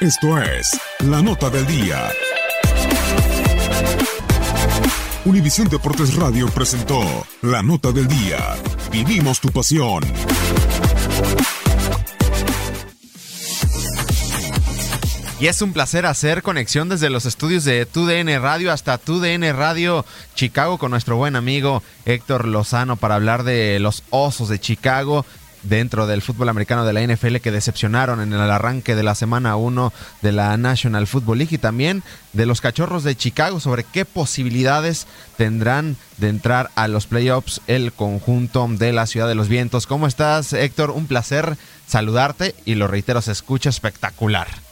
Esto es La Nota del Día. Univisión Deportes Radio presentó La Nota del Día. Vivimos tu pasión. Y es un placer hacer conexión desde los estudios de TUDN Radio hasta TUDN Radio Chicago con nuestro buen amigo Héctor Lozano para hablar de los Osos de Chicago dentro del fútbol americano de la NFL que decepcionaron en el arranque de la semana 1 de la National Football League y también de los Cachorros de Chicago sobre qué posibilidades tendrán de entrar a los playoffs el conjunto de la Ciudad de los Vientos. ¿Cómo estás, Héctor? Un placer saludarte y lo reitero, se escucha espectacular.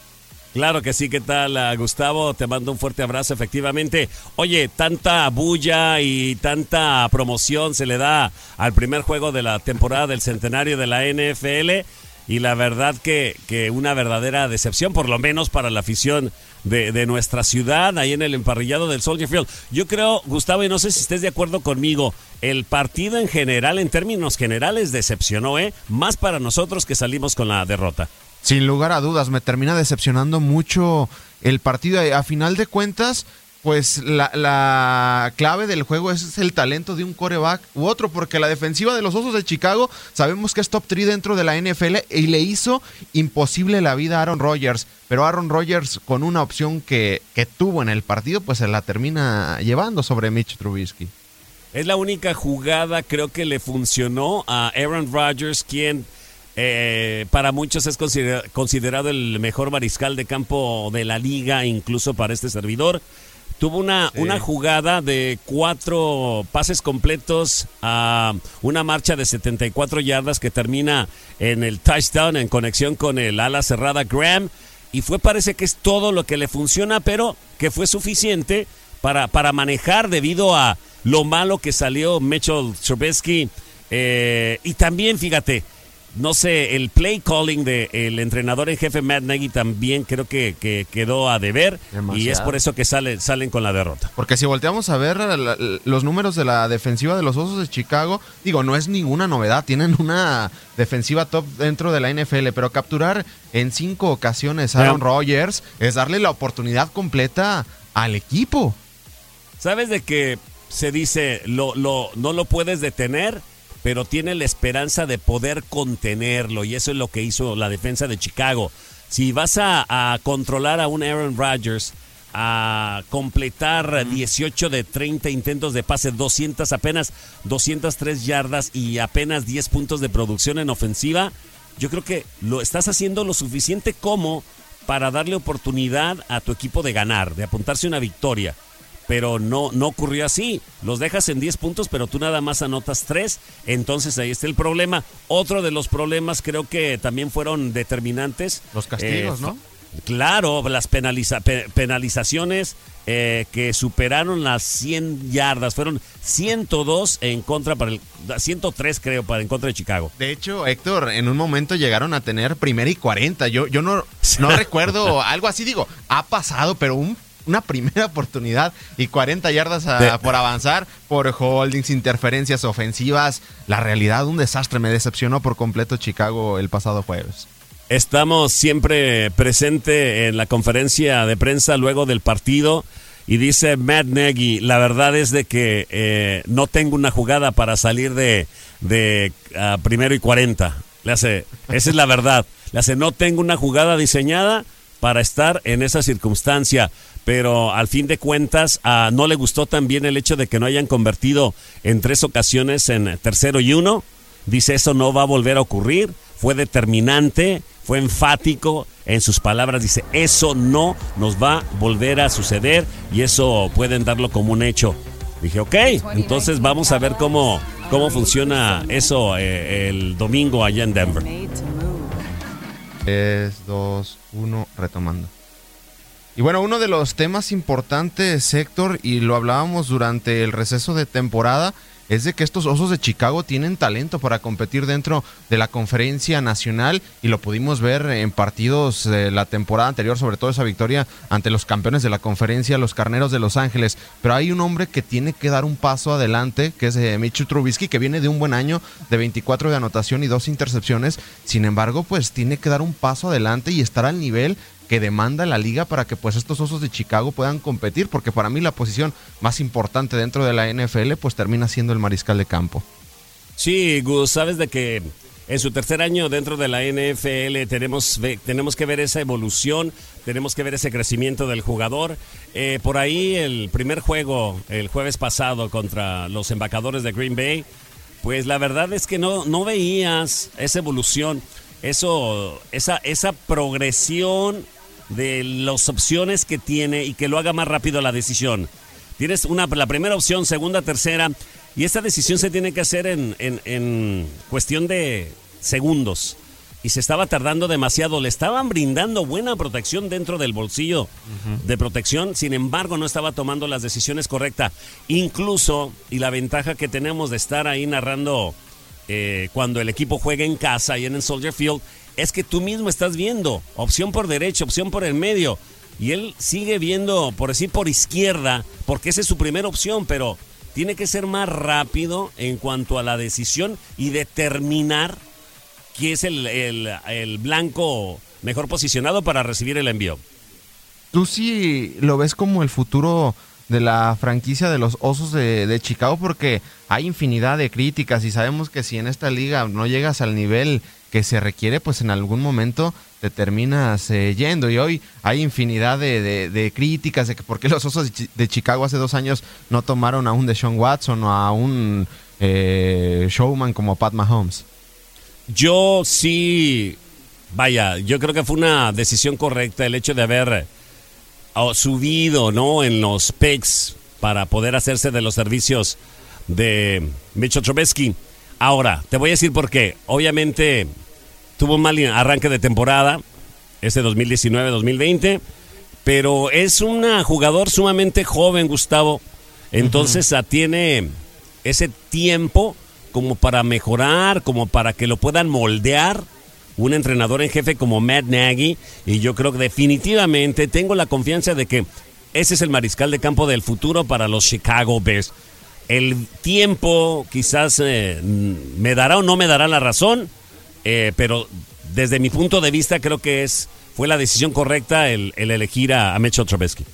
Claro que sí, ¿qué tal, ah, Gustavo? Te mando un fuerte abrazo, efectivamente. Oye, tanta bulla y tanta promoción se le da al primer juego de la temporada del centenario de la NFL y la verdad que, que una verdadera decepción, por lo menos para la afición de, de, nuestra ciudad, ahí en el emparrillado del Soldier Field. Yo creo, Gustavo, y no sé si estés de acuerdo conmigo, el partido en general, en términos generales, decepcionó, ¿eh? Más para nosotros que salimos con la derrota. Sin lugar a dudas, me termina decepcionando mucho el partido. A final de cuentas, pues la, la, clave del juego es el talento de un coreback u otro, porque la defensiva de los Osos de Chicago sabemos que es top 3 dentro de la NFL y le hizo imposible la vida a Aaron Rodgers. Pero Aaron Rodgers, con una opción que, que tuvo en el partido, pues se la termina llevando sobre Mitch Trubisky. Es la única jugada, creo que le funcionó a Aaron Rodgers, quien eh, para muchos es consider considerado el mejor mariscal de campo de la liga, incluso para este servidor. Tuvo una, sí. una jugada de cuatro pases completos a una marcha de 74 yardas que termina en el touchdown en conexión con el ala cerrada Graham. Y fue, parece que es todo lo que le funciona, pero que fue suficiente para, para manejar debido a lo malo que salió Mitchell Trubisky. Eh, y también, fíjate, no sé, el play calling del el entrenador en jefe Matt Nagy también creo que, que quedó a deber Demasiado. y es por eso que sale, salen con la derrota. Porque si volteamos a ver la, los números de la defensiva de los Osos de Chicago, digo, no es ninguna novedad, tienen una defensiva top dentro de la NFL, pero capturar en cinco ocasiones a Aaron Rodgers es darle la oportunidad completa al equipo. ¿Sabes de que se dice, lo, lo, no lo puedes detener? Pero tiene la esperanza de poder contenerlo y eso es lo que hizo la defensa de Chicago. Si vas a, a controlar a un Aaron Rodgers, a completar 18 de 30 intentos de pase, 200 apenas 203 yardas y apenas 10 puntos de producción en ofensiva, yo creo que lo estás haciendo lo suficiente como para darle oportunidad a tu equipo de ganar, de apuntarse una victoria. Pero no, no ocurrió así. Los dejas en 10 puntos, pero tú nada más anotas 3. Entonces ahí está el problema. Otro de los problemas creo que también fueron determinantes. Los castigos, Eh, ¿no? Claro, las penaliza- pe- penalizaciones eh, que superaron las 100 yardas. Fueron 102 en contra para el... 103 creo para en contra de Chicago. De hecho, Héctor, en un momento llegaron a tener primera y 40. Yo, yo no, no recuerdo algo así, digo, ha pasado, pero un- una primera oportunidad y 40 yardas a- De- por avanzar, por holdings, interferencias ofensivas. La realidad, un desastre. Me decepcionó por completo Chicago el pasado jueves. Estamos siempre presente en la conferencia de prensa luego del partido y dice Matt Nagy, la verdad es de que eh, no tengo una jugada para salir de, de ah, primero y 40. Le hace, esa es la verdad. Le hace, no tengo una jugada diseñada para estar en esa circunstancia. Pero al fin de cuentas, ah, no le gustó también el hecho de que no hayan convertido en tres ocasiones en tercero y uno. Dice, eso no va a volver a ocurrir. Fue determinante, fue enfático en sus palabras. Dice, eso no nos va a volver a suceder y eso pueden darlo como un hecho. Dije, ok, entonces vamos a ver cómo, cómo funciona eso eh, el domingo allá en Denver. 3, 2, 1, retomando. Y bueno, uno de los temas importantes, Héctor, y lo hablábamos durante el receso de temporada, es de que estos Osos de Chicago tienen talento para competir dentro de la conferencia nacional y lo pudimos ver en partidos de la temporada anterior, sobre todo esa victoria ante los campeones de la conferencia, los Carneros de Los Ángeles. Pero hay un hombre que tiene que dar un paso adelante, que es eh, Mitchell Trubisky, que viene de un buen año de 24 de anotación y dos intercepciones. Sin embargo, pues tiene que dar un paso adelante y estar al nivel que demanda la liga para que pues estos osos de Chicago puedan competir, porque para mí la posición más importante dentro de la NFL pues termina siendo el mariscal de campo. Sí, Gus, sabes de que en su tercer año dentro de la NFL tenemos, tenemos que ver esa evolución, tenemos que ver ese crecimiento del jugador. Eh, por ahí el primer juego, el jueves pasado contra los embacadores de Green Bay, pues la verdad es que no, no veías esa evolución, eso, esa, esa progresión de las opciones que tiene y que lo haga más rápido la decisión. Tienes una, la primera opción, segunda, tercera, y esta decisión se tiene que hacer en, en- en cuestión de segundos. Y se estaba tardando demasiado. Le estaban brindando buena protección dentro del bolsillo de protección. Sin embargo, no estaba tomando las decisiones correctas. Incluso, y la ventaja que tenemos de estar ahí narrando eh, cuando el equipo juega en casa y en el Soldier Field, es que tú mismo estás viendo opción por derecha, opción por el medio. Y él sigue viendo, por decir, por izquierda, porque esa es su primera opción, pero tiene que ser más rápido en cuanto a la decisión y determinar quién es el- el blanco mejor posicionado para recibir el envío. ¿Tú sí lo ves como el futuro de la franquicia de los Osos de, de Chicago? Porque hay infinidad de críticas y sabemos que si en esta liga no llegas al nivel que se requiere, pues en algún momento te terminas eh, yendo. Y hoy hay infinidad de, de- críticas de que por qué los Osos de, Chi- de Chicago hace dos años no tomaron a un Deshaun Watson o a un eh, showman como Pat Mahomes. Yo sí, vaya, yo creo que fue una decisión correcta el hecho de haber subido, ¿no? En los picks para poder hacerse de los servicios de Mitchell Trubisky. Ahora, te voy a decir por qué. Obviamente tuvo un mal arranque de temporada, este 2019-2020, pero es un jugador sumamente joven, Gustavo. Entonces ah, tiene ese tiempo como para mejorar, como para que lo puedan moldear un entrenador en jefe como Matt Nagy. Y yo creo que definitivamente tengo la confianza de que ese es el mariscal de campo del futuro para los Chicago Bears. El tiempo quizás eh, me dará o no me dará la razón, eh, pero desde mi punto de vista creo que es fue la decisión correcta el, el elegir a, a Mitchell Trubisky.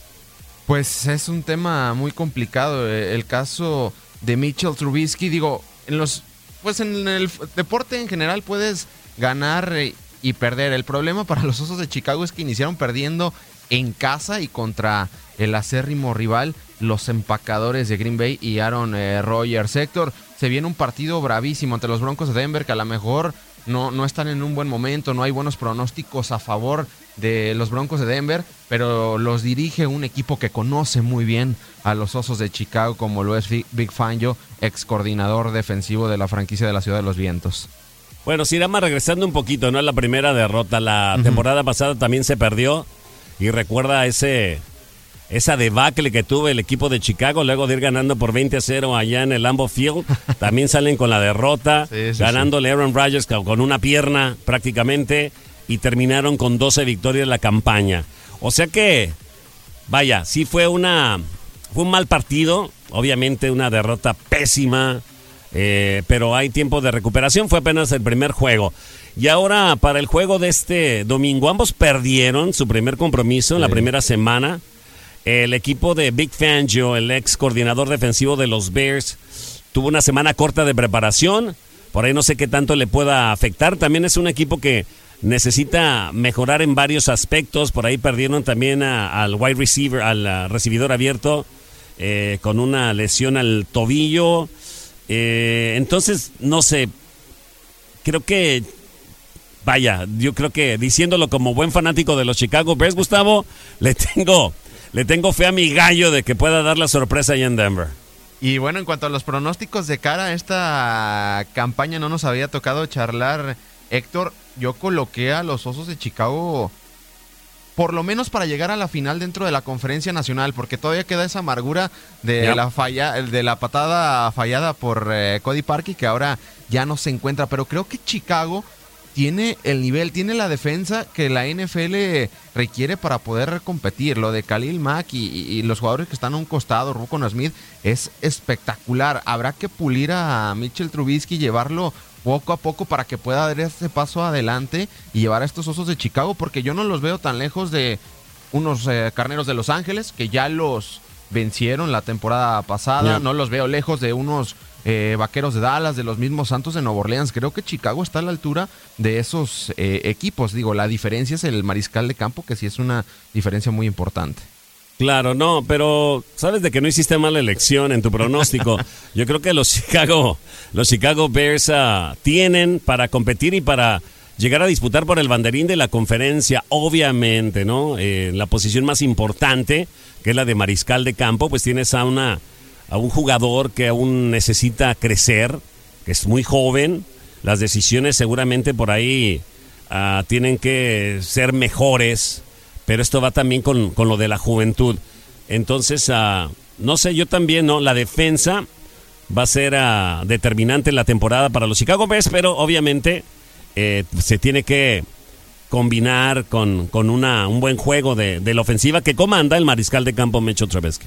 Pues es un tema muy complicado. eh, El caso de Mitchell Trubisky, digo, en los, pues en el deporte en general puedes ganar eh, y perder. El problema para los Osos de Chicago es que iniciaron perdiendo en casa y contra el acérrimo rival, los empacadores de Green Bay y Aaron eh, Rodgers. Héctor, se viene un partido bravísimo ante los Broncos de Denver que a lo mejor no, no están en un buen momento, no hay buenos pronósticos a favor de los Broncos de Denver, pero los dirige un equipo que conoce muy bien a los Osos de Chicago, como lo es Big Fangio, ex coordinador defensivo de la franquicia de la Ciudad de los Vientos. Bueno, Sirama regresando un poquito, ¿no? Es la primera derrota. La temporada pasada también se perdió. Y recuerda ese esa debacle que tuvo el equipo de Chicago luego de ir ganando por 20 a 0 allá en el Lambeau Field. También salen con la derrota, ganándole Aaron Rodgers con una pierna prácticamente y terminaron con 12 victorias la campaña. O sea que, vaya, sí fue una fue un mal partido, obviamente una derrota pésima, eh, pero hay tiempo de recuperación. Fue apenas el primer juego. Y ahora para el juego de este domingo, ambos perdieron su primer compromiso en la primera semana. El equipo de Big Fangio, el ex coordinador defensivo de los Bears, tuvo una semana corta de preparación. Por ahí no sé qué tanto le pueda afectar. También es un equipo que necesita mejorar en varios aspectos. Por ahí perdieron también al wide receiver, al recibidor abierto, eh, con una lesión al tobillo. Eh, entonces, no sé, creo que, vaya, yo creo que diciéndolo como buen fanático de los Chicago Bears, Gustavo, le tengo, le tengo fe a mi gallo de que pueda dar la sorpresa ahí en Denver. Y bueno, en cuanto a los pronósticos de cara a esta campaña, no nos había tocado charlar, Héctor yo coloqué a los Osos de Chicago por lo menos para llegar a la final dentro de la conferencia nacional, porque todavía queda esa amargura de la falla, de la patada fallada por eh, Cody Parkey, que ahora ya no se encuentra. Pero creo que Chicago tiene el nivel, tiene la defensa que la NFL requiere para poder competir. Lo de Khalil Mack y, los jugadores que están a un costado, Rukon Smith, es espectacular. Habrá que pulir a Mitchell Trubisky, llevarlo poco a poco para que pueda dar ese paso adelante y llevar a estos osos de Chicago, porque yo no los veo tan lejos de unos eh, carneros de Los Ángeles, que ya los vencieron la temporada pasada, no los veo lejos de unos eh, vaqueros de Dallas, de los mismos Santos de Nueva Orleans. Creo que Chicago está a la altura de esos eh, equipos. Digo, la diferencia es el mariscal de campo, que sí es una diferencia muy importante. Claro, no, pero sabes de que no hiciste mala elección en tu pronóstico. Yo creo que los Chicago, los Chicago Bears ah, tienen para competir y para llegar a disputar por el banderín de la conferencia, obviamente, ¿no? Eh, la posición más importante, que es la de mariscal de campo, pues tienes a una a un jugador que aún necesita crecer, que es muy joven. Las decisiones seguramente por ahí ah, tienen que ser mejores pero esto va también con, lo de la juventud. Entonces, ah, no sé, yo también, ¿no? La defensa va a ser ah, determinante en la temporada para los Chicago Bears, pero obviamente eh, se tiene que combinar con, con una, un buen juego de, de, la ofensiva que comanda el mariscal de campo Mecho Trevesque.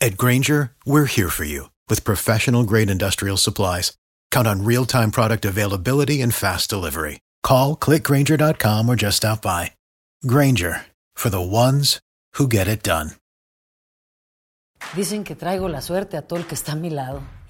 At Granger, we're here for you with professional grade industrial supplies. Count on real time product availability and fast delivery. Call clickgranger.com or just stop by. Granger for the ones who get it done. Dicen que traigo la suerte a todo el que está a mi lado.